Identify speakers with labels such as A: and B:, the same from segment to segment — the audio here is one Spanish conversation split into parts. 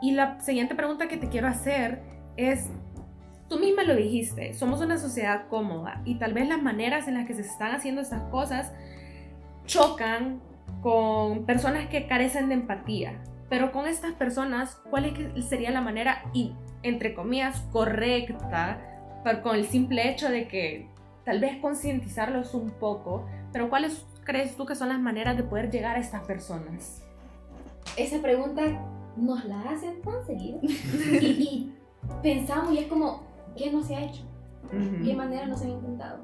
A: Y la siguiente pregunta que te quiero hacer es, tú misma lo dijiste, somos una sociedad cómoda y tal vez las maneras en las que se están haciendo estas cosas chocan con personas que carecen de empatía. Pero con estas personas, ¿cuál sería la manera, y, entre comillas, correcta, con el simple hecho de que tal vez concientizarlos un poco, pero cuáles crees tú que son las maneras de poder llegar a estas personas?
B: Esa pregunta nos la hacen tan seguido y, pensamos y es como, ¿qué no se ha hecho? ¿Qué manera no se ha intentado?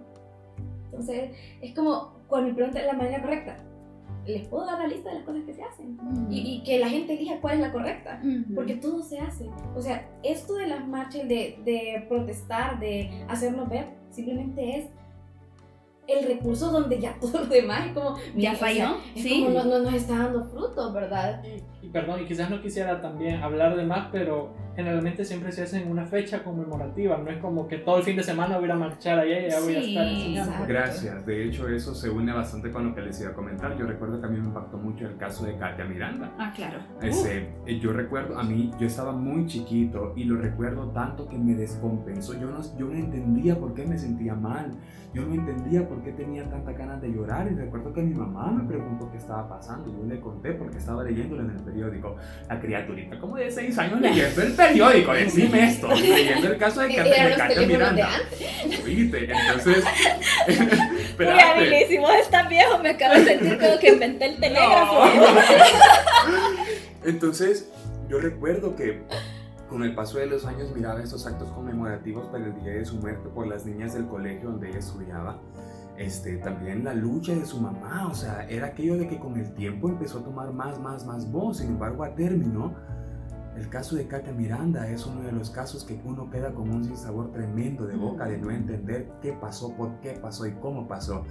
B: Entonces, es como, cuando me preguntan la manera correcta, les puedo dar la lista de las cosas que se hacen y, que la gente elija cuál es la correcta, porque todo se hace. O sea, esto de las marchas, de, de protestar, de hacernos ver, simplemente es el recurso donde ya todo lo demás es como
C: ya falló
B: es como no, no, nos está dando frutos verdad
D: y, perdón y quizás no quisiera también hablar de más pero generalmente siempre se hace en una fecha conmemorativa, no es como que todo el fin de semana voy a marchar allá y ya voy a estar enseñando.
E: Gracias, de hecho eso se une bastante con lo que les iba a comentar. Yo recuerdo que a mí me impactó mucho el caso de Katia Miranda.
C: Ah, claro.
E: Ese, eh, yo recuerdo, a mí, yo estaba muy chiquito y lo recuerdo tanto que me descompensó. Yo no, yo no entendía por qué me sentía mal, yo no entendía por qué tenía tanta ganas de llorar y recuerdo que mi mamá me preguntó qué estaba pasando. Yo le conté porque estaba leyéndolo en el periódico. La criaturita como de 6 años leyendo el periódico, decime esto, leyendo el caso de, Katia Miranda. Oíste, entonces.
C: Muy habilísimo, es tan viejo, me acabo de sentir como que inventé el telégrafo.
E: entonces, yo recuerdo que con el paso de los años miraba estos actos conmemorativos para el día de su muerte por las niñas del colegio donde ella estudiaba. Este, también la lucha de su mamá, o sea, era aquello de que con el tiempo empezó a tomar más, más, más voz, sin embargo a término el caso de Katia Miranda es uno de los casos que uno queda con un sinsabor tremendo de boca de no entender qué pasó, por qué pasó y cómo pasó.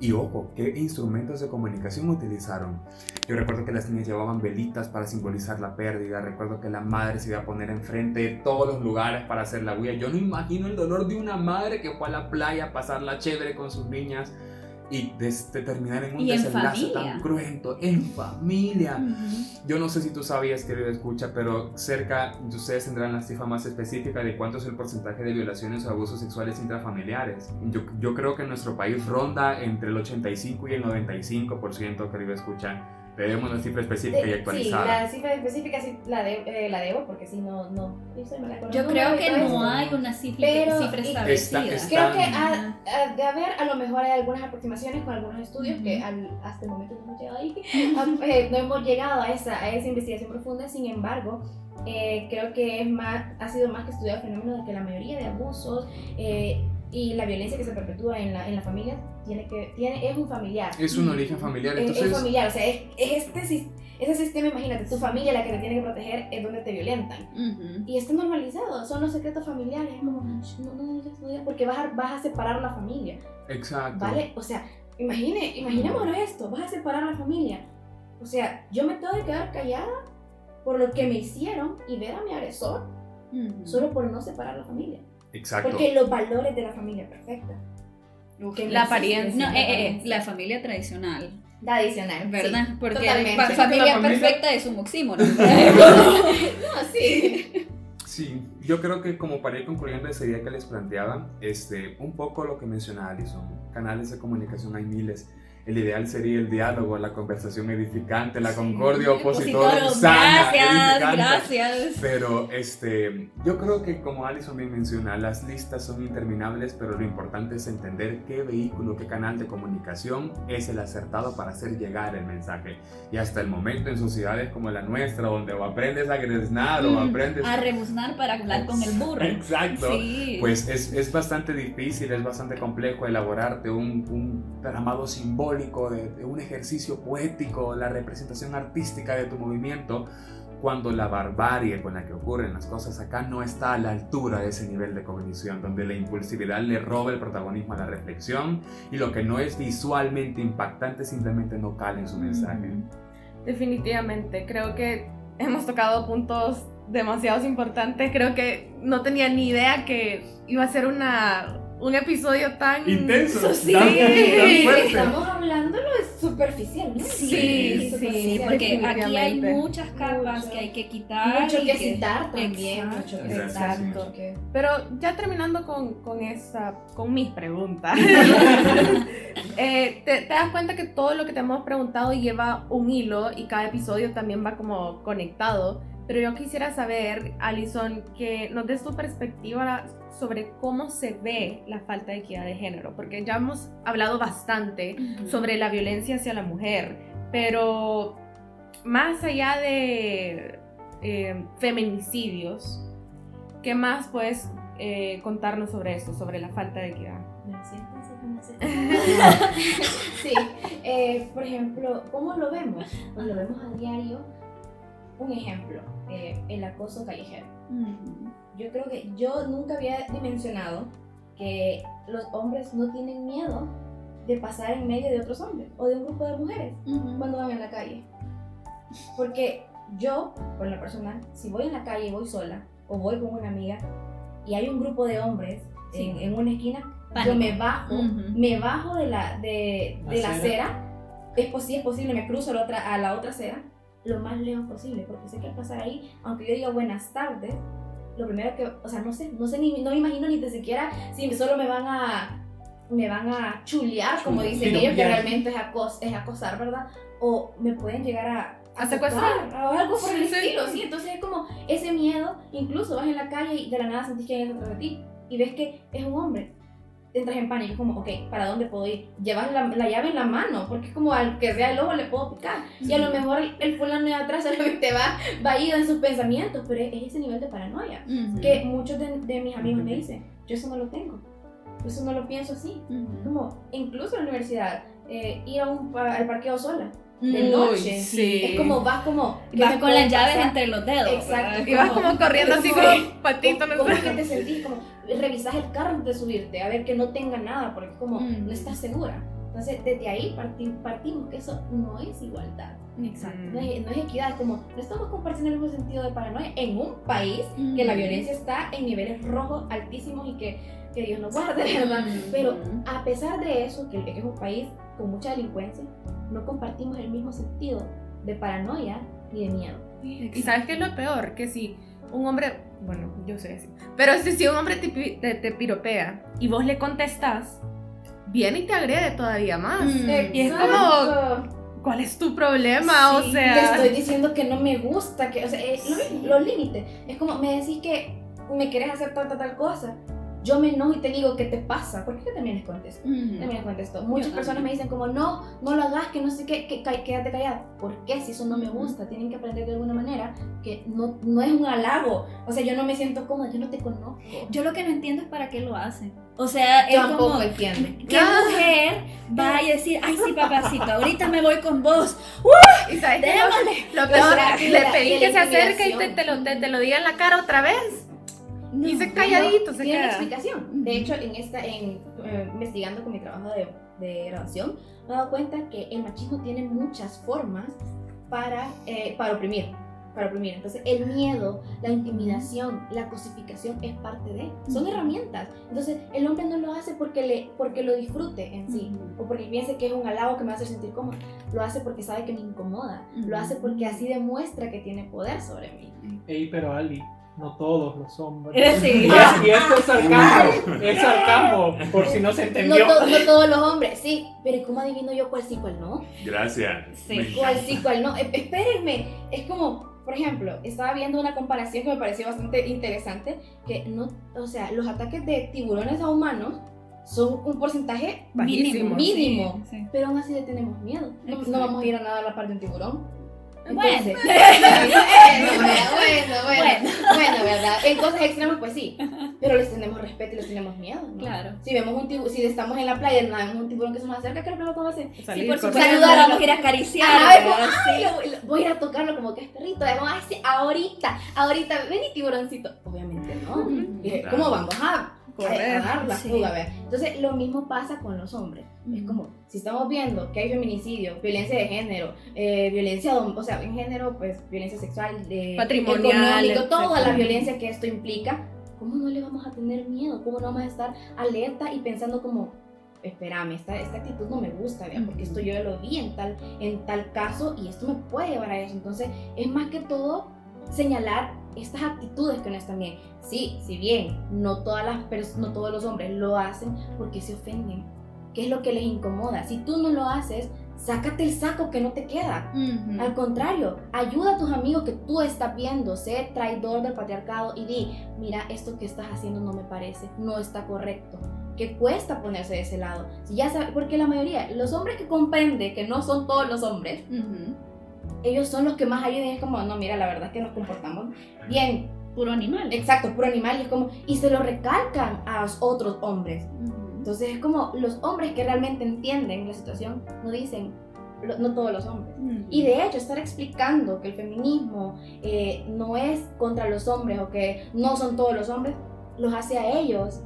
E: Y ojo, qué instrumentos de comunicación utilizaron. Yo recuerdo que las niñas llevaban velitas para simbolizar la pérdida. Recuerdo que la madre se iba a poner enfrente de todos los lugares para hacer la huella. Yo no imagino el dolor de una madre que fue a la playa a pasarla chévere con sus niñas y de, terminar en un desenlace tan cruento en familia. Yo no sé si tú sabías, querido escucha, pero cerca, ustedes tendrán la cifra más específica de cuánto es el porcentaje de violaciones o abusos sexuales intrafamiliares. Yo, yo creo que en nuestro país ronda entre el 85 y el 95%, querido escucha tenemos una cifra específica y actualizada.
B: Sí, la cifra específica sí la, de, eh, la debo porque si no, no.
C: Yo creo que no hay una cifra, cifra establecida.
B: creo que ha, de haber, a lo mejor hay algunas aproximaciones con algunos estudios que hasta el momento no hemos llegado ahí. Ah, eh, no hemos llegado a esa, a esa investigación profunda, sin embargo. Eh, creo que es más, ha sido más que estudiar el fenómeno de que la mayoría de abusos y la violencia que se perpetúa en la, en la familia tiene que, tiene, es un familiar.
E: Es un origen familiar,
B: entonces... Es, familiar, o sea, es, este, ese sistema, imagínate, tu familia la que te tiene que proteger es donde te violentan. Y está normalizado, son los secretos familiares, es como, no, no, no, porque vas a, vas a separar la familia.
E: Exacto.
B: ¿Vale? O sea, imagine, imaginémonos esto, vas a separar la familia. O sea, yo me tengo que quedar callada por lo que me hicieron y ver a mi agresor, solo por no separar la familia.
E: Exacto.
B: Porque los valores de la familia perfecta.
C: la apariencia. No, eh, eh, la familia tradicional.
B: Tradicional.
C: ¿Verdad? Porque la familia, perfecta es un oxímoron.
B: no, sí.
E: Sí, yo creo que como para ir concluyendo esa idea que les planteaba, este, un poco lo que mencionaba Alison, canales de comunicación hay miles el ideal sería el diálogo, la conversación edificante, la concordia opositora sana,
C: gracias, gracias.
E: Pero este, yo creo que como Alison bien menciona, las listas son interminables, pero lo importante es entender qué vehículo, qué canal de comunicación es el acertado para hacer llegar el mensaje. Y hasta el momento en sociedades como la nuestra, donde o aprendes a gresnar o mm, aprendes
C: a rebuznar para hablar con el burro.
E: Exacto. Pues es, es, bastante difícil, es bastante complejo elaborarte un, un tramado simbólico de, un ejercicio poético, la representación artística de tu movimiento, cuando la barbarie con la que ocurren las cosas acá no está a la altura de ese nivel de cognición, donde la impulsividad le roba el protagonismo a la reflexión y lo que no es visualmente impactante simplemente no cala en su mensaje.
A: Definitivamente, creo que hemos tocado puntos demasiado importantes, creo que no tenía ni idea que iba a ser una un episodio tan
E: intenso.
A: Sí,
E: tan, tan fuerte.
B: Estamos hablando lo superficial, ¿no?
A: Sí,
C: Sí,
A: sí,
C: porque aquí hay muchas capas
B: Mucho.
C: que hay que quitar.
B: Mucho
C: y
B: que citar también.
C: Exacto.
B: Mucho que
E: Exacto.
B: que-
A: Pero ya terminando con, con esa, con mis preguntas, eh, te, te das cuenta que todo lo que te hemos preguntado lleva un hilo y cada episodio también va como conectado. Pero yo quisiera saber, Alison, que nos des tu perspectiva sobre cómo se ve la falta de equidad de género, porque ya hemos hablado bastante sobre la violencia hacia la mujer, pero más allá de eh, feminicidios, ¿qué más puedes eh, contarnos sobre esto, sobre la falta de equidad?
B: Sí, eh, por ejemplo, ¿cómo lo vemos? Pues lo vemos a diario. Un ejemplo, el acoso callejero. Yo creo que yo nunca había dimensionado que los hombres no tienen miedo de pasar en medio de otros hombres o de un grupo de mujeres
C: Ujú.
B: cuando van en la calle. Porque yo, por lo personal, si voy en la calle y voy sola o voy con una amiga y hay un grupo de hombres
C: Sí.
B: en, en una esquina,
C: Pánico.
B: yo me bajo,
C: Ujú.
B: me bajo de la, de, de
D: La
B: la
D: acera.
B: es, si es posible, me cruzo a la, otra, a la otra acera lo más lejos posible, porque sé que al pasar ahí, aunque yo diga buenas tardes, lo primero que, o sea, no sé, no sé ni, no me imagino ni tan siquiera si solo me van a, me van a chulear, como dicen ellos, que realmente es, acos, es acosar, ¿verdad? O me pueden llegar a,
A: ¿A secuestrar?
B: o algo por el
A: Sí.
B: estilo, sí, entonces es como ese miedo, incluso vas en la calle y de la nada sentís que hay alguien atrás de ti, y ves que es un hombre, entras en pánico, es como, ok, ¿para dónde puedo ir? Llevas la, la llave en la mano, porque es como al que sea el lobo le puedo picar. Y a lo mejor el, el fulano de atrás solamente va, va ido en sus pensamientos, pero es, es ese nivel de paranoia.
C: Ujú.
B: Que muchos de, de mis amigos me dicen, yo eso no lo tengo, yo eso no lo pienso así.
C: Ujú.
B: Como, incluso en la universidad, eh, ir a un, al parqueo sola, de
C: Uy,
B: noche,
A: sí.
B: es como, vas como... ¿qué
C: Vas con las llaves
B: pasar?
C: entre los dedos.
B: Exacto.
A: Y vas como corriendo así
B: como-
A: patito,
B: ¿Cómo es que te sentís? Como revisas el carro antes de subirte, a ver que no tenga nada, porque como
C: Mm.
B: no estás segura. Entonces, desde ahí parti- partimos que eso no es igualdad,
C: Exacto.
B: no es, no es equidad, es como no estamos compartiendo el mismo sentido de paranoia en un país que la
C: Ujú.
B: violencia está en niveles rojos altísimos y que, que Dios nos guarde, ¿verdad?
C: Ujú.
B: Pero a pesar de eso, que es un país con mucha delincuencia, no compartimos el mismo sentido de paranoia ni de miedo.
A: Y sabes qué es lo peor, que si un hombre, bueno, yo sé así, pero si, si un hombre te, te, te piropea y vos le contestas, viene y te agrede todavía más.
C: Mm.
A: Y es
B: Exacto.
A: ¿Cuál es tu problema? o
B: Sí,
A: sea,
B: Te estoy diciendo que no me gusta, que, o sea, eh, lo- los límites. Es como, me decís que me querés hacer tal, tal, tal cosa. Yo me enojo y te digo, ¿qué te pasa? ¿Por qué yo también les contesto? También les contesto. Muchas
C: Yo
B: personas
C: también.
B: me dicen como, no, no lo hagas, que no sé qué, que, quédate callada. ¿Por qué? Si eso no me gusta, tienen que aprender de alguna manera que no, no es un halago. O sea, yo no me siento cómoda, yo no te conozco.
C: Yo lo que no entiendo es para qué lo hacen. O sea, es
B: tampoco
C: como.
B: entiendo.
C: ¿Qué
A: Ah.
C: mujer va a decir, ay sí, papacito, ahorita me voy con vos?
A: ¿y sabes?
C: Démosle.
A: Lo peor, le pedí
B: que
A: se acerque y te, te lo, te, te lo diga en la cara otra vez.
C: No.
A: y se calladito, se
B: Tiene una
A: queda.
B: explicación. De hecho, en esta, en, eh, investigando con mi trabajo de, de graduación, me he dado cuenta que el machismo tiene muchas formas para, eh, para oprimir. Para oprimir. Entonces, el miedo, la intimidación, la cosificación es parte de. Son
C: Ujú.
B: herramientas. Entonces, el hombre no lo hace porque, le, porque lo disfrute en sí.
C: Ujú.
B: O porque piense que es un halago que me hacer sentir cómodo. Lo hace porque sabe que me incomoda. Lo hace porque así demuestra que tiene poder sobre mí.
D: Ey, pero Ali, no todos los hombres.
C: Sí.
D: Y, es- y esto es sarcasmo, es sarcasmo, por si no se
B: No,
D: entendió.
B: to- no todos los hombres, sí. Pero ¿y ¿cómo adivino yo cuál sí, cuál no?
E: Gracias.
C: Sí.
B: Cuál sí, cuál no. E- espérenme, es como, por ejemplo, estaba viendo una comparación que me pareció bastante interesante, que no, o sea, los ataques de tiburones a humanos son un porcentaje
A: Bajísimo.
B: Mínimo.
C: Sí, sí.
B: pero aún así le tenemos miedo. No, no vamos a ir a nadar a la par de un tiburón.
C: Bueno.
B: Entonces, bueno, bueno, bueno, ¿verdad? En cosas extremas, pues sí. Pero les tenemos respeto y les tenemos miedo, ¿no?
C: Claro.
B: Si vemos un tiburón, si estamos en la playa y vemos un tiburón que se nos acerca, ¿qué es lo que vamos a hacer?
A: Salir
C: Sí, por supuesto,
B: Saludar a
C: vamos a
B: los-
C: ir a acariciar.
B: Ay,
C: ¿verdad?
B: Ay, lo- lo- voy a ir a tocarlo como que es perrito. Vamos a decir, ahorita, ahorita, ven y tiburoncito. Obviamente no. ¿Cómo vamos a,
A: Correr,
B: la
C: sí.
B: fuga? Entonces, lo mismo pasa con los hombres. Es como, si estamos viendo que hay feminicidio, violencia de género, eh, violencia, o sea, en género, pues violencia sexual, de,
A: Patrimonial,
B: económico, toda la violencia que esto implica, ¿cómo no le vamos a tener miedo? ¿Cómo no vamos a estar alerta y pensando como, espérame, esta, esta actitud no me gusta, porque esto yo lo vi en tal, en tal caso y esto me puede llevar a eso. Entonces, es más que todo señalar estas actitudes que no están bien. Sí, si bien no, todas las no todos los hombres lo hacen porque se ofenden. ¿Qué es lo que les incomoda? Si tú no lo haces, sácate el saco que no te queda. Al contrario, ayuda a tus amigos que tú estás viendo, sé traidor del patriarcado y di, mira, esto que estás haciendo no me parece, no está correcto. Que cuesta ponerse de ese lado. Si ya porque la mayoría, los hombres que comprenden que no son todos los hombres, ellos son los que más ayudan. Es como, no, mira, la verdad es que nos comportamos bien.
C: Puro animal.
B: Exacto, puro animal. Y es como, y se lo recalcan a los otros hombres. Entonces es como los hombres que realmente entienden la situación no dicen, no todos los hombres. Y de hecho, estar explicando que el feminismo eh, no es contra los hombres o que no son todos los hombres, los hace a ellos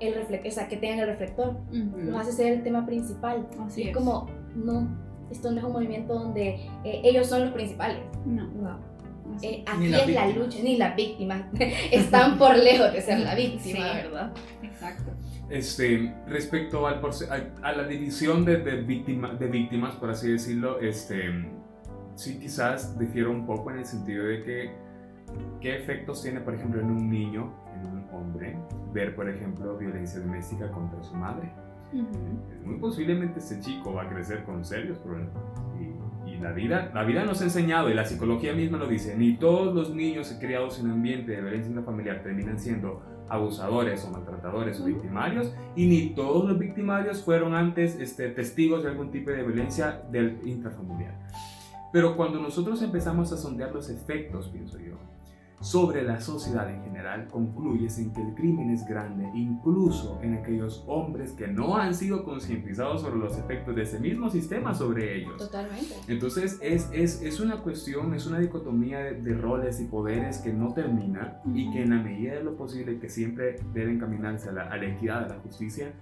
B: el o sea, que tengan el reflector, los hace ser el tema principal. Así es, como, no, esto no es un movimiento donde eh, ellos son los principales. No. no. Eh, aquí es la lucha, ni las víctimas están por lejos de ser la víctima, ¿verdad?
C: Exacto.
E: Este, respecto al, a, la división de, de, de víctimas, por así decirlo, este, sí quizás difiere un poco en el sentido de que qué efectos tiene, por ejemplo, en un niño, en un hombre, ver, por ejemplo, violencia doméstica contra su madre. Muy posiblemente ese chico va a crecer con serios problemas. Y, y, la, vida, la vida nos ha enseñado, y la psicología misma lo dice, ni todos los niños criados en un ambiente de violencia familiar terminan siendo abusadores o maltratadores o victimarios y ni todos los victimarios fueron antes este, testigos de algún tipo de violencia del intrafamiliar. Pero cuando nosotros empezamos a sondear los efectos, pienso yo, sobre la sociedad en general, concluyes en que el crimen es grande, incluso en aquellos hombres que no han sido concientizados sobre los efectos de ese mismo sistema sobre ellos.
B: Totalmente.
E: Entonces es, es, es una cuestión, es una dicotomía de, roles y poderes que no termina y que en la medida de lo posible que siempre deben caminarse a la, a la equidad, a la justicia,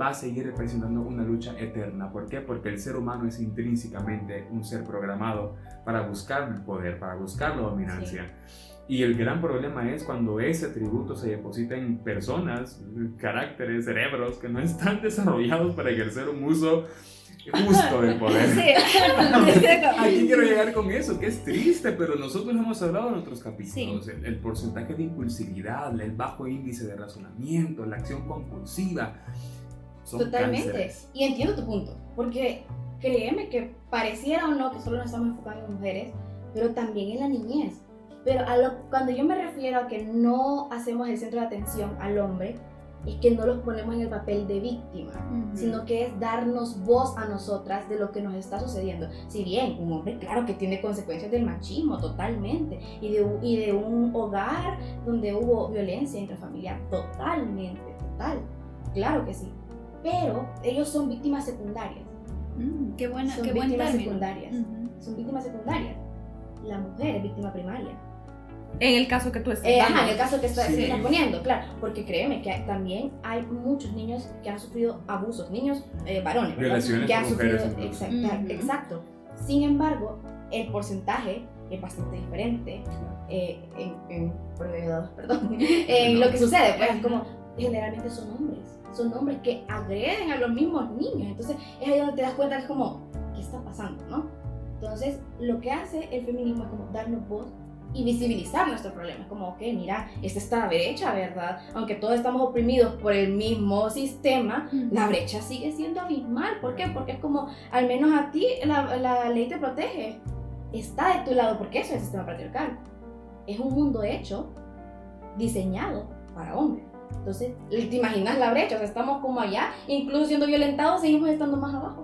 E: va a seguir representando una lucha eterna. ¿Por qué? Porque el ser humano es intrínsecamente un ser programado para buscar el poder, para buscar la dominancia. Y el gran problema es cuando ese atributo se deposita en personas, caracteres, cerebros que no están desarrollados para ejercer un uso justo del poder. Aquí quiero llegar con eso, que es triste, pero nosotros hemos hablado en otros capítulos. El, porcentaje de impulsividad, el bajo índice de razonamiento, la acción compulsiva.
B: Son Totalmente. Y entiendo tu punto, porque créeme que pareciera o no que solo nos estamos enfocando en mujeres, pero también en la niñez. Pero cuando yo me refiero a que no hacemos el centro de atención al hombre, es que no los ponemos en el papel de víctima, sino que es darnos voz a nosotras de lo que nos está sucediendo. Si bien un hombre, claro que tiene consecuencias del machismo totalmente, y de, y de un hogar donde hubo violencia intrafamiliar, totalmente, total, claro que sí. Pero ellos son víctimas secundarias.
C: Mm, qué buena,
B: son
C: qué
B: víctimas secundarias. Son víctimas secundarias. La mujer es víctima primaria.
A: En el caso que tú estás
B: eh, en el caso que estás, poniendo, claro. Porque créeme que también hay muchos niños que han sufrido abusos, niños eh, varones,
E: que
B: han sufrido. Exacto. Sin embargo, el porcentaje es bastante diferente eh, en, en, perdón, en lo que sucede. Pues como generalmente son hombres, son hombres que agreden a los mismos niños. Entonces es ahí donde te das cuenta que es como, ¿qué está pasando? ¿no? Entonces, lo que hace el feminismo es como darnos voz y visibilizar nuestro problema. Como, ok, mira, esta está la brecha, ¿verdad? Aunque todos estamos oprimidos por el mismo sistema, la brecha sigue siendo abismal. ¿Por qué? Porque es como, al menos a ti la, la ley te protege. Está de tu lado porque eso es el sistema patriarcal. Es un mundo hecho, diseñado para hombres. Entonces, ¿te imaginas la brecha? O sea, estamos como allá, incluso siendo violentados, seguimos estando más abajo.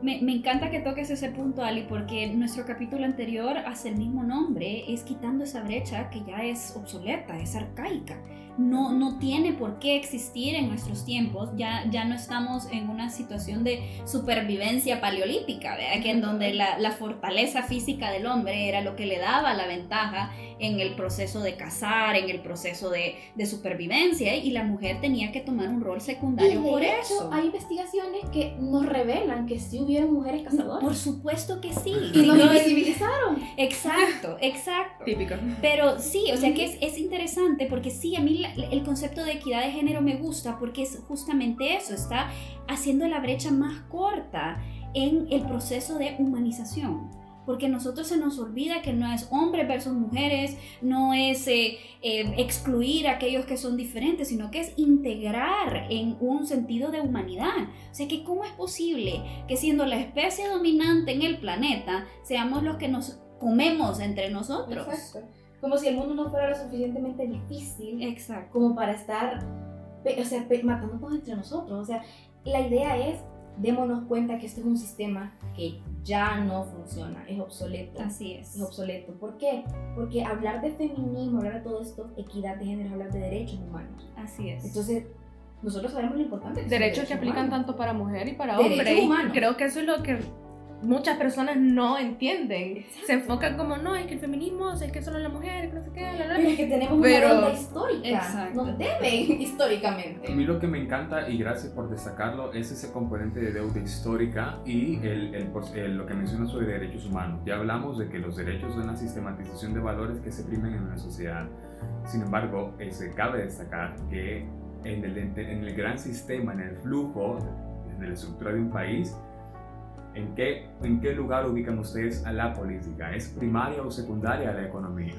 C: Me, me, encanta que toques ese punto, Ali, porque nuestro capítulo anterior hace el mismo nombre, es quitando esa brecha que ya es obsoleta, es arcaica no, no tiene por qué existir en nuestros tiempos. Ya, ya no estamos en una situación de supervivencia paleolítica, ¿verdad? que en donde la, la, fortaleza física del hombre era lo que le daba la ventaja en el proceso de cazar, en el proceso de, de supervivencia, y la mujer tenía que tomar un rol secundario por eso.
B: Hay investigaciones que nos revelan que sí hubieron mujeres cazadoras.
C: Por supuesto que sí.
B: Y nos
C: No,
B: invisibilizaron.
C: Exacto, exacto.
A: Típico.
C: Pero sí, o sea que es, es interesante porque sí, a mí la- el concepto de equidad de género me gusta porque es justamente eso, está haciendo la brecha más corta en el proceso de humanización. Porque a nosotros se nos olvida que no es hombres versus mujeres, no es eh, eh, excluir a aquellos que son diferentes, sino que es integrar en un sentido de humanidad. O sea que cómo es posible que siendo la especie dominante en el planeta, seamos los que nos comemos entre nosotros.
B: Exacto. Como si el mundo no fuera lo suficientemente difícil
C: Exacto.
B: como para estar, o sea, matándonos entre nosotros. O sea, la idea es, démonos cuenta que este es un sistema que ya no funciona, es obsoleto.
C: Así es.
B: Es obsoleto. ¿Por qué? Porque hablar de feminismo, hablar de todo esto, equidad de género, hablar de derechos humanos.
C: Así es.
B: Entonces, nosotros sabemos lo importante que
A: Derechos
B: los
A: que aplican
B: humanos.
A: tanto para mujer y para
B: Derechos
A: hombre. Y creo que eso es lo que muchas personas no entienden.
B: Exacto.
A: Se enfocan como, no, es que el feminismo, es que solo la mujer, que no sé qué, la, la, la".
B: Pero es que tenemos
A: Pero-
B: una deuda histórica.
C: Exacto.
B: Nos deben
E: A
B: históricamente.
E: mí lo que me encanta, y gracias por destacarlo, es ese componente de deuda histórica y el, el el- lo que menciona sobre derechos humanos. Ya hablamos de que los derechos son la sistematización de valores que se primen en una sociedad. Sin embargo, eh, se cabe destacar que en el, en el gran sistema, en el flujo, en la estructura de un país, ¿en qué, ¿en qué lugar ubican ustedes a la política? ¿Es primaria o secundaria la economía?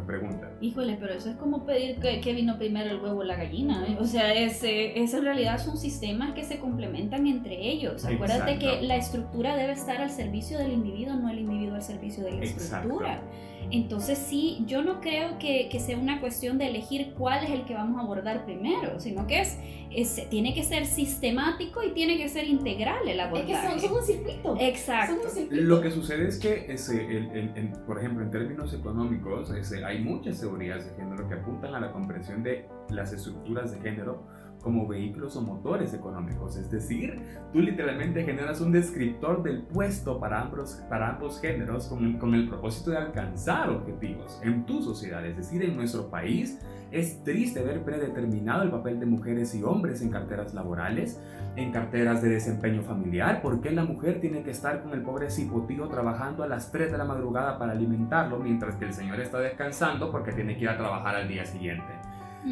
E: Pregunta.
C: Híjole, pero eso es como pedir que, que vino primero el huevo o la gallina. ¿eh? O sea, es, eh, es en realidad son sistemas que se complementan entre ellos. Acuérdate
E: Exacto.
C: que la estructura debe estar al servicio del individuo, no el individuo al servicio de la
E: Exacto.
C: estructura. Entonces sí, yo no creo que, que sea una cuestión de elegir cuál es el que vamos a abordar primero, sino que es, es- tiene que ser sistemático y tiene que ser integral el
B: Es
C: abordaje.
B: que son, son un circuito.
C: Exacto.
B: Son un circuito.
E: Lo que sucede es que, ese, el- el- el- por ejemplo, en términos económicos, ese, hay muchas teorías de género que apuntan a la comprensión de las estructuras de género como vehículos o motores económicos. Es decir, tú literalmente generas un descriptor del puesto para ambos, para ambos géneros con el, con el propósito de alcanzar objetivos en tu sociedad. Es decir, en nuestro país es triste ver predeterminado el papel de mujeres y hombres en carteras laborales en carteras de desempeño familiar? ¿Por qué la mujer tiene que estar con el pobre cipotío trabajando a las 3 de la madrugada para alimentarlo mientras que el señor está descansando porque tiene que ir a trabajar al día siguiente?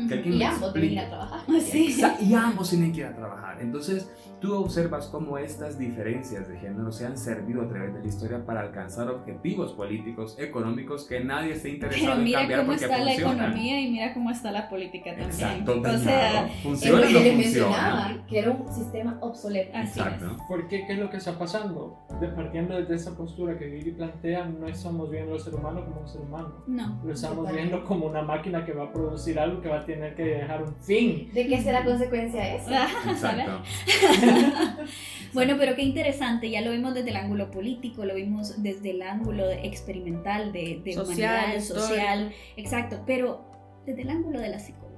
E: Que
B: Y ambos deben ir
E: explique.
B: a trabajar.
C: Sí.
E: Y ambos tienen que ir a trabajar. Entonces, tú observas cómo estas diferencias de género se han servido a través de la historia para alcanzar objetivos políticos, económicos que nadie esté
C: Pero
E: interesado en
C: mira
E: cambiar
C: cómo
E: porque
C: está la
E: funcionan.
C: economía y mira cómo está la política también.
E: Exacto,
C: o
E: dañado.
C: sea,
B: Es
E: funciona
B: lo que
E: no funciona.
B: mencionaba, que era un sistema obsoleto.
C: así
E: Exacto.
C: es.
D: ¿Por qué? ¿Qué es lo que está pasando? De, partiendo desde esa postura que Viri plantea, no estamos viendo al ser humano como un ser humano.
C: No.
D: Lo estamos
B: Totalmente.
D: viendo como una máquina que va a producir algo que va a tener que dejar un fin.
B: ¿De qué será consecuencia eso?
E: Exacto.
C: Bueno, pero qué interesante, ya lo vimos desde el ángulo político, lo vimos desde el ángulo experimental de, de
A: Social,
C: humanidad, social, exacto, pero desde el ángulo de la psicología,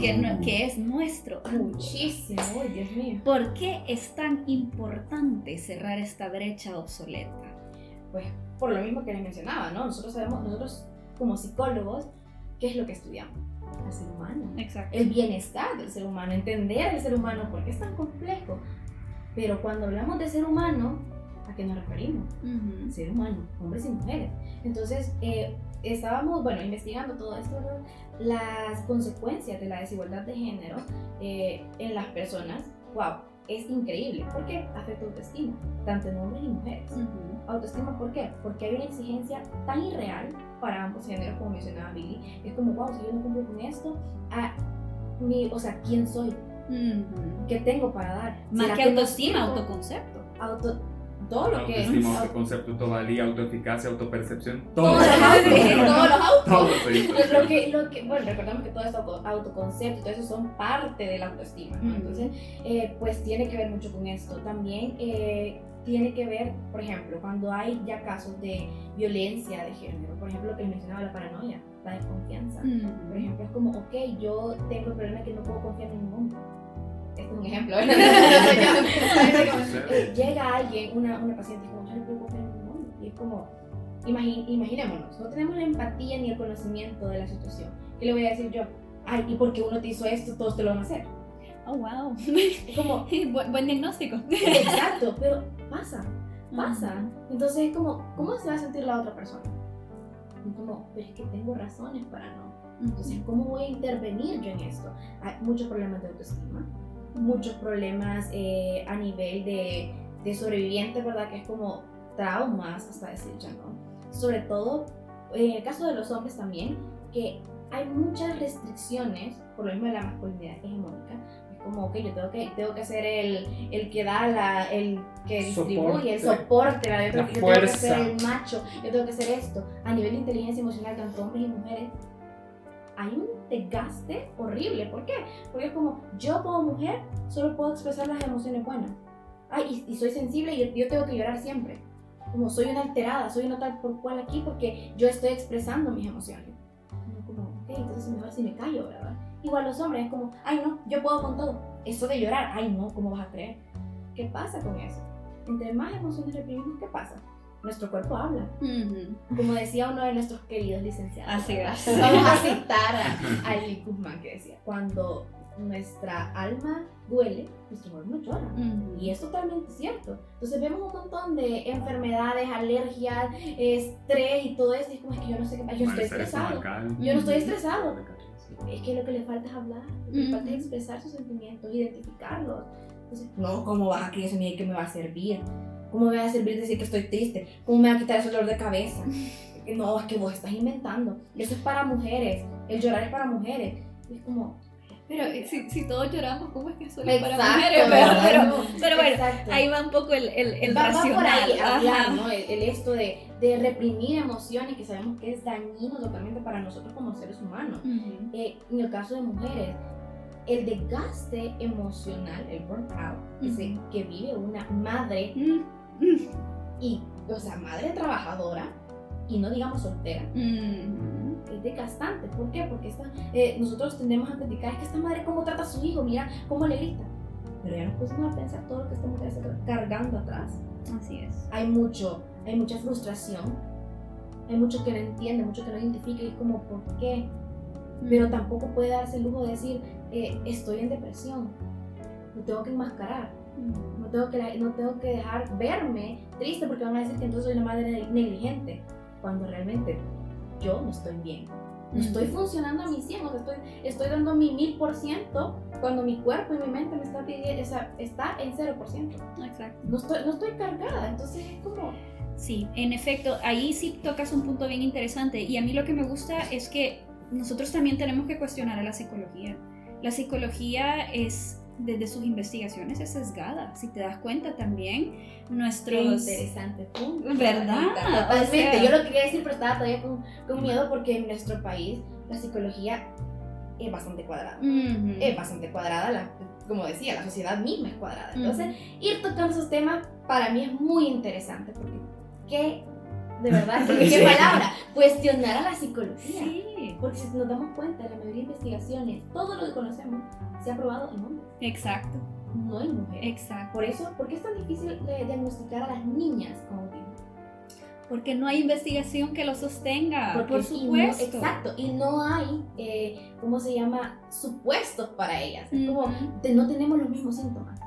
C: que, no- que es nuestro.
B: Muchísimo, uy, Dios mío.
C: ¿Por qué es tan importante cerrar esta brecha obsoleta?
B: Pues por lo mismo que les mencionaba, ¿no? Nosotros sabemos, nosotros como psicólogos, ¿qué es lo que estudiamos? Al ser humano.
C: Exacto.
B: El bienestar del ser humano, entender al ser humano, por qué es tan complejo. Pero cuando hablamos de ser humano, ¿a qué nos referimos? Ser humano, hombres y mujeres. Entonces, eh, estábamos, bueno, investigando todo esto, las consecuencias de la desigualdad de género eh, en las personas, wow, es increíble, porque afecta autoestima, tanto en hombres y mujeres. Autoestima, ¿por qué? Porque hay una exigencia tan irreal para ambos géneros, como mencionaba Billy, es como, wow, si yo no cumplo con esto, ah, mi, o sea, ¿quién soy? ¿Qué tengo para dar?
C: Más
B: ¿Será
C: que autoestima, autoconcepto.
B: Auto, todo lo que
E: Autoestima,
B: auto-
E: autoconcepto, autovalía, autoeficacia, autopercepción, todo.
B: todos los autos, todos los autos. Lo, que, lo que, bueno, recordamos que todo esto auto- autoconcepto y todo eso son parte de la autoestima, ¿no? Entonces, eh, pues tiene que ver mucho con esto. También eh, tiene que ver, por ejemplo, cuando hay ya casos de violencia de género, por ejemplo, lo que les mencionaba, la paranoia, la desconfianza. Por
C: Ujú.
B: ejemplo, es como, ok, yo tengo el problema que no puedo confiar en ningún hombre. Este es un ejemplo. Llega alguien, una, una paciente, y como, yo no puedo ningún hombre. Y es como, imagi- imaginémonos, no tenemos la empatía ni el conocimiento de la situación. ¿Qué le voy a decir yo? Ay, ¿y porque uno te hizo esto, todos te lo van a hacer?
C: Oh, wow.
B: Es como,
C: buen, buen diagnóstico.
B: exacto, pero pasa, pasa. Entonces es como, ¿cómo se va a sentir la otra persona? Y como, pero es que tengo razones para no. Entonces, ¿cómo voy a intervenir yo en esto? Hay muchos problemas de autoestima, muchos problemas eh, a nivel de, de sobreviviente, ¿verdad? Que es como traumas, hasta decir ya, ¿no? Sobre todo, en el caso de los hombres también, que hay muchas restricciones, por lo mismo de la masculinidad hegemónica, es como, ok, yo tengo que, tengo que ser el, el que da, la, el que distribuye, el soporte, la, yo,
D: La
B: yo tengo que ser el macho, yo tengo que ser esto. A nivel de inteligencia emocional, tanto hombres y mujeres, hay un desgaste horrible. ¿Por qué? Porque es como, yo como mujer solo puedo expresar las emociones buenas. Ay, y, y soy sensible y yo, tengo que llorar siempre. Como soy una alterada, soy una tal por cual aquí porque yo estoy expresando mis emociones. Como, ok, entonces mejor si me callo, ¿verdad? Igual los hombres es como, ay no, yo puedo con todo. Eso de llorar, ay no, ¿cómo vas a creer? ¿Qué pasa con eso? Entre más emociones reprimimos, ¿qué pasa? Nuestro cuerpo habla.
C: Ujú.
B: Como decía uno de nuestros queridos licenciados.
C: Así es.
B: Vamos a citar a, a Lee Guzmán que decía, cuando nuestra alma duele, nuestro cuerpo llora.
C: Ujú.
B: Y es totalmente cierto. Entonces vemos un montón de enfermedades, alergias, estrés y todo eso. Y es como es que yo no sé qué pasa. Yo estoy estresado. Yo no estoy estresado. Es que lo que le falta es hablar. Lo que le falta es expresar sus sentimientos, identificarlos. Entonces, no, ¿cómo vas a creer eso ni qué me va a servir? ¿Cómo me va a servir decir que estoy triste? ¿Cómo me va a quitar ese dolor de cabeza? No, es que vos estás inventando. Eso es para mujeres. El llorar es para mujeres. Y es como.
C: Pero eh, si, si todos lloramos, ¿cómo es que solo es para
B: Exacto,
C: mujeres? Pero, pero,
B: No,
C: pero bueno,
B: exacto.
C: ahí va un poco el, el, el
B: va, va por
C: racional.
B: ahí
C: Ajá.
B: hablar, ¿no? El, el esto de, de reprimir emociones que sabemos que es dañino totalmente para nosotros como seres humanos.
C: Ujú.
B: Eh, en el caso de mujeres, el desgaste emocional, el burnout, ese
C: Ujú.
B: que vive una madre
C: mm,
B: y, o sea, madre trabajadora y no digamos soltera,
C: mm.
B: es desgastante. ¿Por qué? Porque esta, eh, nosotros tendemos a criticar, es que esta madre cómo trata a su hijo, mira cómo le grita. Pero ya nos pusimos a pensar todo lo que esta mujer está cargando atrás.
C: Así es.
B: Hay mucho, hay mucha frustración, hay mucho que no entiende, mucho que no identifica y es como, ¿por qué? Pero tampoco puede darse el lujo de decir, eh, estoy en depresión, lo tengo que enmascarar.
C: Mm.
B: Tengo, que, la- no tengo que dejar verme triste porque van a decir que entonces soy una madre negligente, cuando realmente yo no estoy bien. No estoy funcionando a mi 100, o sea, estoy, estoy dando mi 1000% cuando mi cuerpo y mi mente me está pidiendo, o sea, está en 0%.
C: Exacto.
B: No estoy, no estoy cargada, entonces es como...
C: Sí, en efecto, ahí sí tocas un punto bien interesante y a mí lo que me gusta es que nosotros también tenemos que cuestionar a la psicología. La psicología es, desde sus investigaciones, es sesgada. Si te das cuenta también,
B: Qué
C: nuestros...
B: interesante punto.
C: ¿Verdad?
B: Totalmente.
C: O sea-
B: Yo lo quería decir, pero estaba todavía con, con miedo porque en nuestro país la psicología es bastante cuadrada.
C: Ujú.
B: Es bastante cuadrada, la- como decía, la sociedad misma es cuadrada. Entonces, ir tocando esos temas para mí es muy interesante porque qué, de verdad, qué, qué
D: Sí.
B: palabra, cuestionar a la psicología.
C: Sí,
B: Porque si nos damos cuenta, la mayoría de investigaciones, todo lo que conocemos, se ha probado en hombres,
C: exacto,
B: no en mujeres.
C: exacto.
B: Por eso, ¿por qué es tan difícil de diagnosticar a las niñas con autismo?
C: Porque no hay investigación que lo sostenga,
B: Porque
C: por
B: y no-
C: supuesto.
B: exacto, y no hay, eh, ¿cómo se llama? Supuestos para ellas. Como, no tenemos los mismos síntomas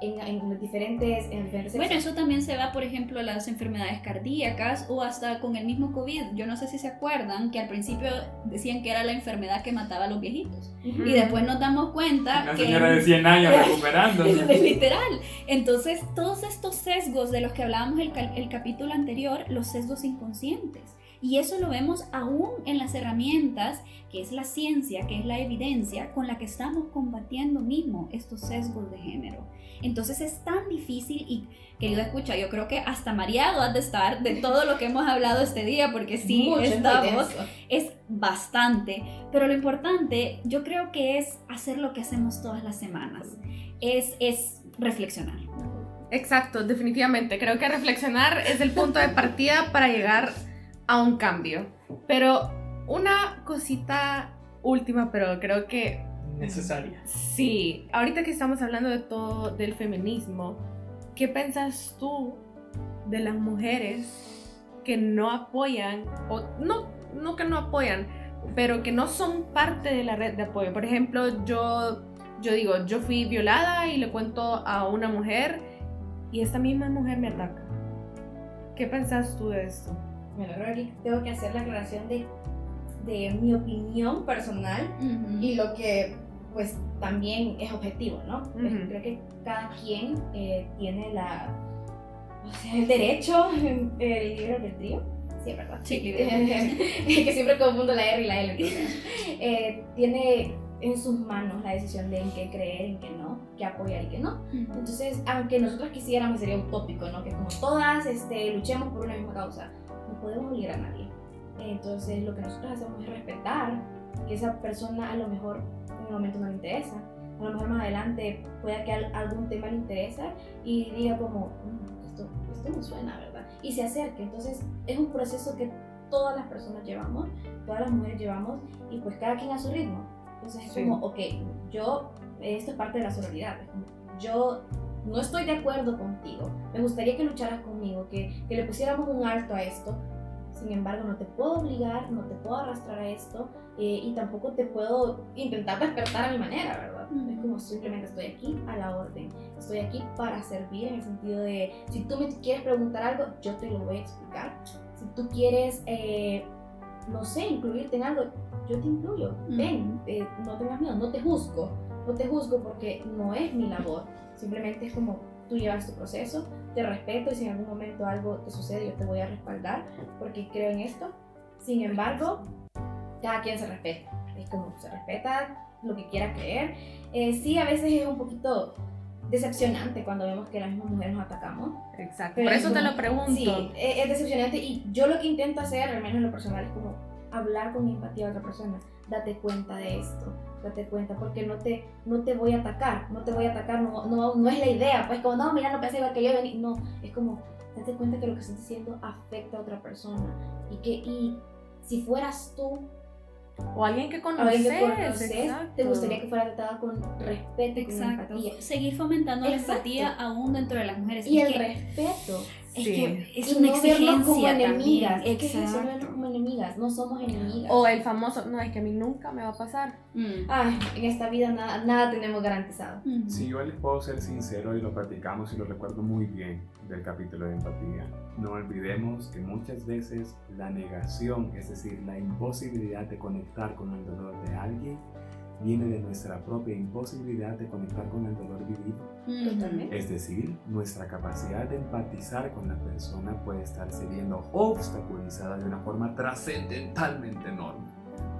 B: en, en los diferentes, en diferentes
C: Bueno,
B: sexos.
C: eso también se va, por ejemplo, a las enfermedades cardíacas o hasta con el mismo COVID. Yo no sé si se acuerdan que al principio decían que era la enfermedad que mataba a los viejitos.
B: Ujú.
C: Y después nos damos cuenta
E: Una
C: que...
E: señora de 100 años recuperando.
C: Literal. Entonces, todos estos sesgos de los que hablábamos el, el capítulo anterior, los sesgos inconscientes. Y eso lo vemos aún en las herramientas, que es la ciencia, que es la evidencia, con la que estamos combatiendo mismo estos sesgos de género. Entonces es tan difícil y, querido escucha, yo creo que hasta mareado has de estar de todo lo que hemos hablado este día, porque sí,
B: Mucho,
C: estamos es bastante, pero lo importante yo creo que es hacer lo que hacemos todas las semanas, es, es reflexionar.
A: Exacto, definitivamente. Creo que reflexionar es el punto de partida para llegar a un cambio. Pero una cosita última, pero creo que
D: Necesaria.
A: sí. Ahorita que estamos hablando de todo del feminismo, ¿qué piensas tú de las mujeres que no apoyan o no no que no apoyan, pero que no son parte de la red de apoyo? Por ejemplo, yo yo digo, yo fui violada y le cuento a una mujer y esta misma mujer me ataca. ¿Qué pensás tú de esto?
B: Bueno, creo que tengo que hacer la aclaración de, de mi opinión personal y lo que pues también es objetivo, ¿no? Pues, creo que cada quien eh, tiene la, o sea, el derecho, el libre albedrío. Sí, ¿verdad?
C: Sí,
B: que siempre confundo la R y la L. eh, tiene en sus manos la decisión de en qué creer, en qué no, qué apoyar y qué no. Entonces, aunque nosotros quisiéramos, sería utópico, ¿no? Que como todas este, luchemos por una misma causa, podemos obligar a nadie. Entonces, lo que nosotros hacemos es respetar que esa persona a lo mejor en un momento no le interesa, a lo mejor más adelante pueda que algún tema le interesa y diga como, mm, esto, esto me suena, ¿verdad? Y se acerque. Entonces, es un proceso que todas las personas llevamos, todas las mujeres llevamos y pues cada quien a su ritmo entonces es como, ok, yo, esto es parte de la sororidad, yo no estoy de acuerdo contigo, me gustaría que lucharas conmigo, que, que le pusiéramos un alto a esto, sin embargo no te puedo obligar, no te puedo arrastrar a esto eh, y tampoco te puedo intentar despertar a mi manera, ¿verdad? Es como simplemente estoy aquí a la orden, estoy aquí para servir en el sentido de, si tú me quieres preguntar algo, yo te lo voy a explicar. Si tú quieres, eh, no sé, incluirte en algo, yo te incluyo, ven, eh, no tengas miedo, no te juzgo, no te juzgo porque no es mi labor, simplemente es como tú llevas tu proceso, te respeto y si en algún momento algo te sucede yo te voy a respaldar porque creo en esto, sin embargo, cada quien se respeta, es como se respeta lo que quiera creer, eh, sí a veces es un poquito decepcionante cuando vemos que las mismas mujeres nos atacamos.
A: Exacto. Por eso te lo pregunto.
B: Sí, es decepcionante y yo lo que intento hacer, al menos en lo personal, es como hablar con empatía a otra persona. Date cuenta de esto, date cuenta, porque no te, no te voy a atacar, no te voy a atacar, no, no, no es la idea, pues como, no, mira, no pensé igual que yo, no, es como, date cuenta que lo que estás diciendo afecta a otra persona y que, y si fueras tú,
A: o alguien que conoces,
B: te gustaría que fuera tratada con respeto y con empatía.
C: Seguir fomentando la empatía aún dentro de las mujeres.
B: Y el respeto.
C: Es que es una exigencia como enemigas.
B: Es que eso como enemigas, no somos enemigas.
A: O el famoso, no, es que a mí nunca me va a pasar.
B: Mm. Ay, en esta vida nada, nada tenemos garantizado.
E: Mm. Sí, yo les puedo ser sincero y lo practicamos y lo recuerdo muy bien del capítulo de empatía. No olvidemos que muchas veces la negación, es decir, la imposibilidad de conectar con el dolor de alguien, viene de nuestra propia imposibilidad de conectar con el dolor vivido. Es decir, nuestra capacidad de empatizar con la persona puede estarse viendo obstaculizada de una forma trascendentalmente enorme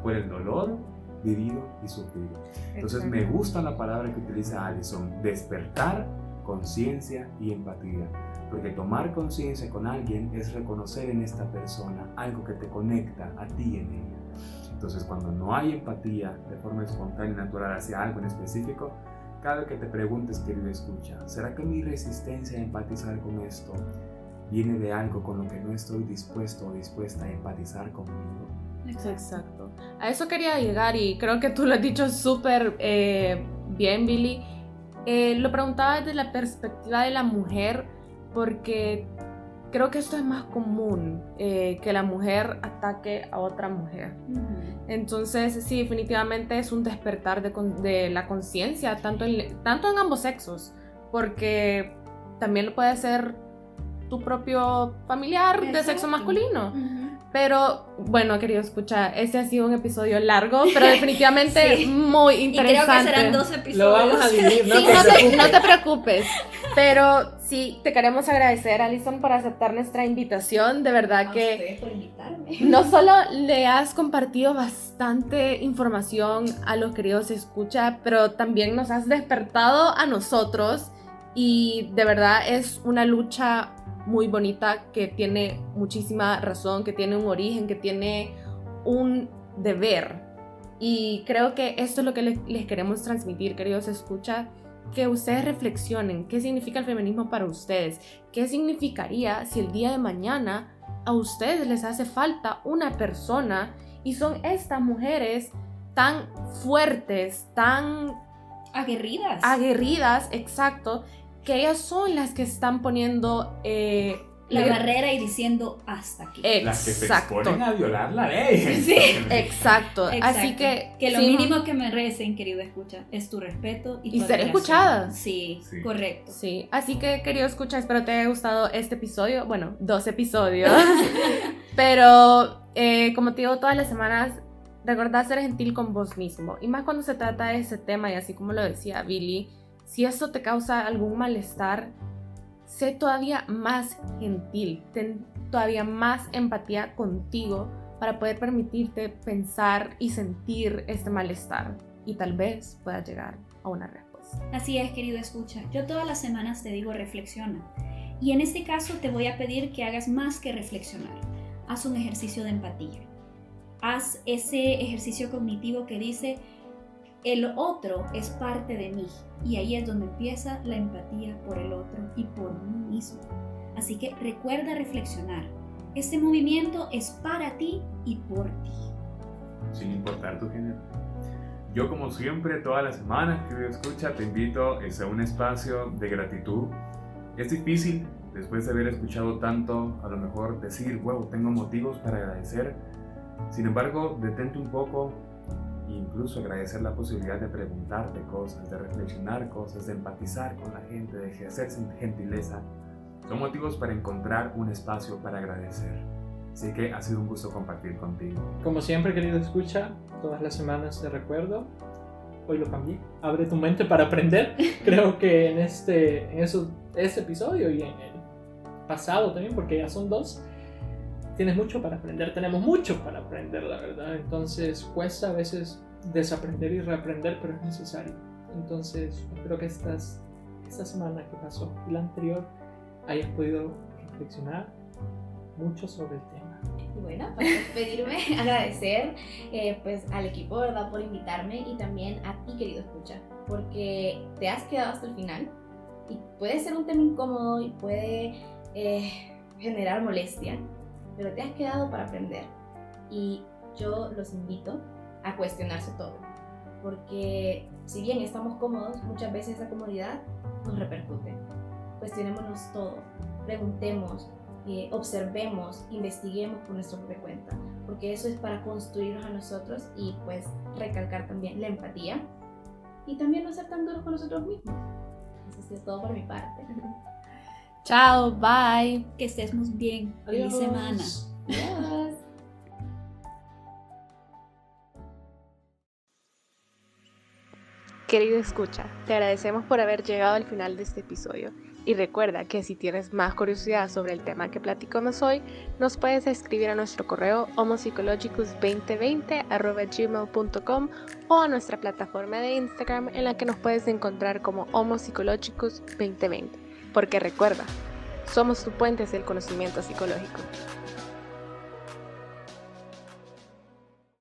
E: por el dolor vivido y sufrido. Entonces me gusta la palabra que utiliza Alison, despertar conciencia y empatía. Porque tomar conciencia con alguien es reconocer en esta persona algo que te conecta a ti en ella. Entonces, cuando no hay empatía de forma espontánea y natural hacia algo en específico, cada vez que te preguntes, querido escucha, ¿será que mi resistencia a empatizar con esto viene de algo con lo que no estoy dispuesto o dispuesta a empatizar conmigo?
A: Exacto. A eso quería llegar y creo que tú lo has dicho súper eh, bien, Billy. Eh, lo preguntaba desde la perspectiva de la mujer porque creo que esto es más común, eh, que la mujer ataque a otra mujer. Entonces, sí, definitivamente es un despertar de, la conciencia, tanto en, tanto en ambos sexos, porque también lo puede ser tu propio familiar de sexo masculino. Pero bueno, querido escucha, este ha sido un episodio largo, pero definitivamente muy interesante.
C: Y creo que serán dos episodios.
D: Lo vamos a dividir, ¿no?
A: Sí, no, te, no, te, preocupes. Pero sí, te queremos agradecer, Alison, por aceptar nuestra invitación. De verdad
B: a
A: que.
B: por invitarme.
A: No solo le has compartido bastante información a los queridos escucha, pero también nos has despertado a nosotros. Y de verdad es una lucha muy bonita, que tiene muchísima razón, que tiene un origen, que tiene un deber. Y creo que esto es lo que les, queremos transmitir, queridos escucha, que ustedes reflexionen qué significa el feminismo para ustedes, qué significaría si el día de mañana a ustedes les hace falta una persona y son estas mujeres tan fuertes, tan
C: aguerridas.
A: Aguerridas, exacto, que ellas son las que están poniendo eh,
C: la barrera y diciendo hasta aquí.
E: Las que se exponen a violar la ley.
A: Sí, exacto. Así que.
C: Que lo mínimo que merecen, querido escucha, es tu respeto y,
A: y ser escuchada.
C: Sí, correcto.
A: Sí. Así que, querido escucha, espero te haya gustado este episodio. Bueno, dos episodios. Pero, eh, como te digo, todas las semanas. Recordá ser gentil con vos mismo. Y más cuando se trata de ese tema, y así como lo decía Billy, si esto te causa algún malestar, sé todavía más gentil, ten todavía más empatía contigo para poder permitirte pensar y sentir este malestar y tal vez puedas llegar a una respuesta.
C: Así es, querido escucha. Yo todas las semanas te digo reflexiona. Y en este caso te voy a pedir que hagas más que reflexionar. Haz un ejercicio de empatía. Haz ese ejercicio cognitivo que dice, el otro es parte de mí y ahí es donde empieza la empatía por el otro y por mí mismo. Así que recuerda reflexionar. Este movimiento es para ti y por ti.
E: Sin importar tu género. Yo como siempre, todas las semanas que escucha, te invito a un espacio de gratitud. Es difícil, después de haber escuchado tanto, a lo mejor decir, wow, tengo motivos para agradecer. Sin embargo, detente un poco, incluso agradecer la posibilidad de preguntarte cosas, de reflexionar cosas, de empatizar con la gente, de ejercer gentileza, son motivos para encontrar un espacio para agradecer. Así que ha sido un gusto compartir contigo.
D: Como siempre, querido escucha, todas las semanas te recuerdo. Hoy lo cambié. Abre tu mente para aprender. Creo que en este, en eso, este episodio y en el pasado también, porque ya son dos, tienes mucho para aprender, tenemos mucho para aprender, la verdad. Entonces cuesta a veces desaprender y reaprender, pero es necesario. Entonces espero que estas, esta semana que pasó y la anterior hayas podido reflexionar mucho sobre el tema.
B: Y bueno, para despedirme, agradecer eh, pues al equipo, ¿verdad? Por invitarme y también a ti, querido escucha, porque te has quedado hasta el final y puede ser un tema incómodo y puede eh, generar molestia, pero te has quedado para aprender. Y yo los invito a cuestionarse todo, porque si bien estamos cómodos, muchas veces esa comodidad nos repercute. Cuestionémonos todo, preguntemos, eh, observemos, investiguemos por nuestra propia cuenta, porque eso es para construirnos a nosotros y pues recalcar también la empatía y también no ser tan duros con nosotros mismos. Eso es todo por mi parte.
A: Chao, bye.
C: Que estemos bien. Feliz semana. Adiós.
A: Querido escucha, te agradecemos por haber llegado al final de este episodio. Y recuerda que si tienes más curiosidad sobre el tema que platicamos hoy, nos puedes escribir a nuestro correo homopsychologicus2020.gmail.com o a nuestra plataforma de Instagram en la que nos puedes encontrar como homopsychologicus2020. Porque recuerda, somos tu puente hacia el conocimiento psicológico.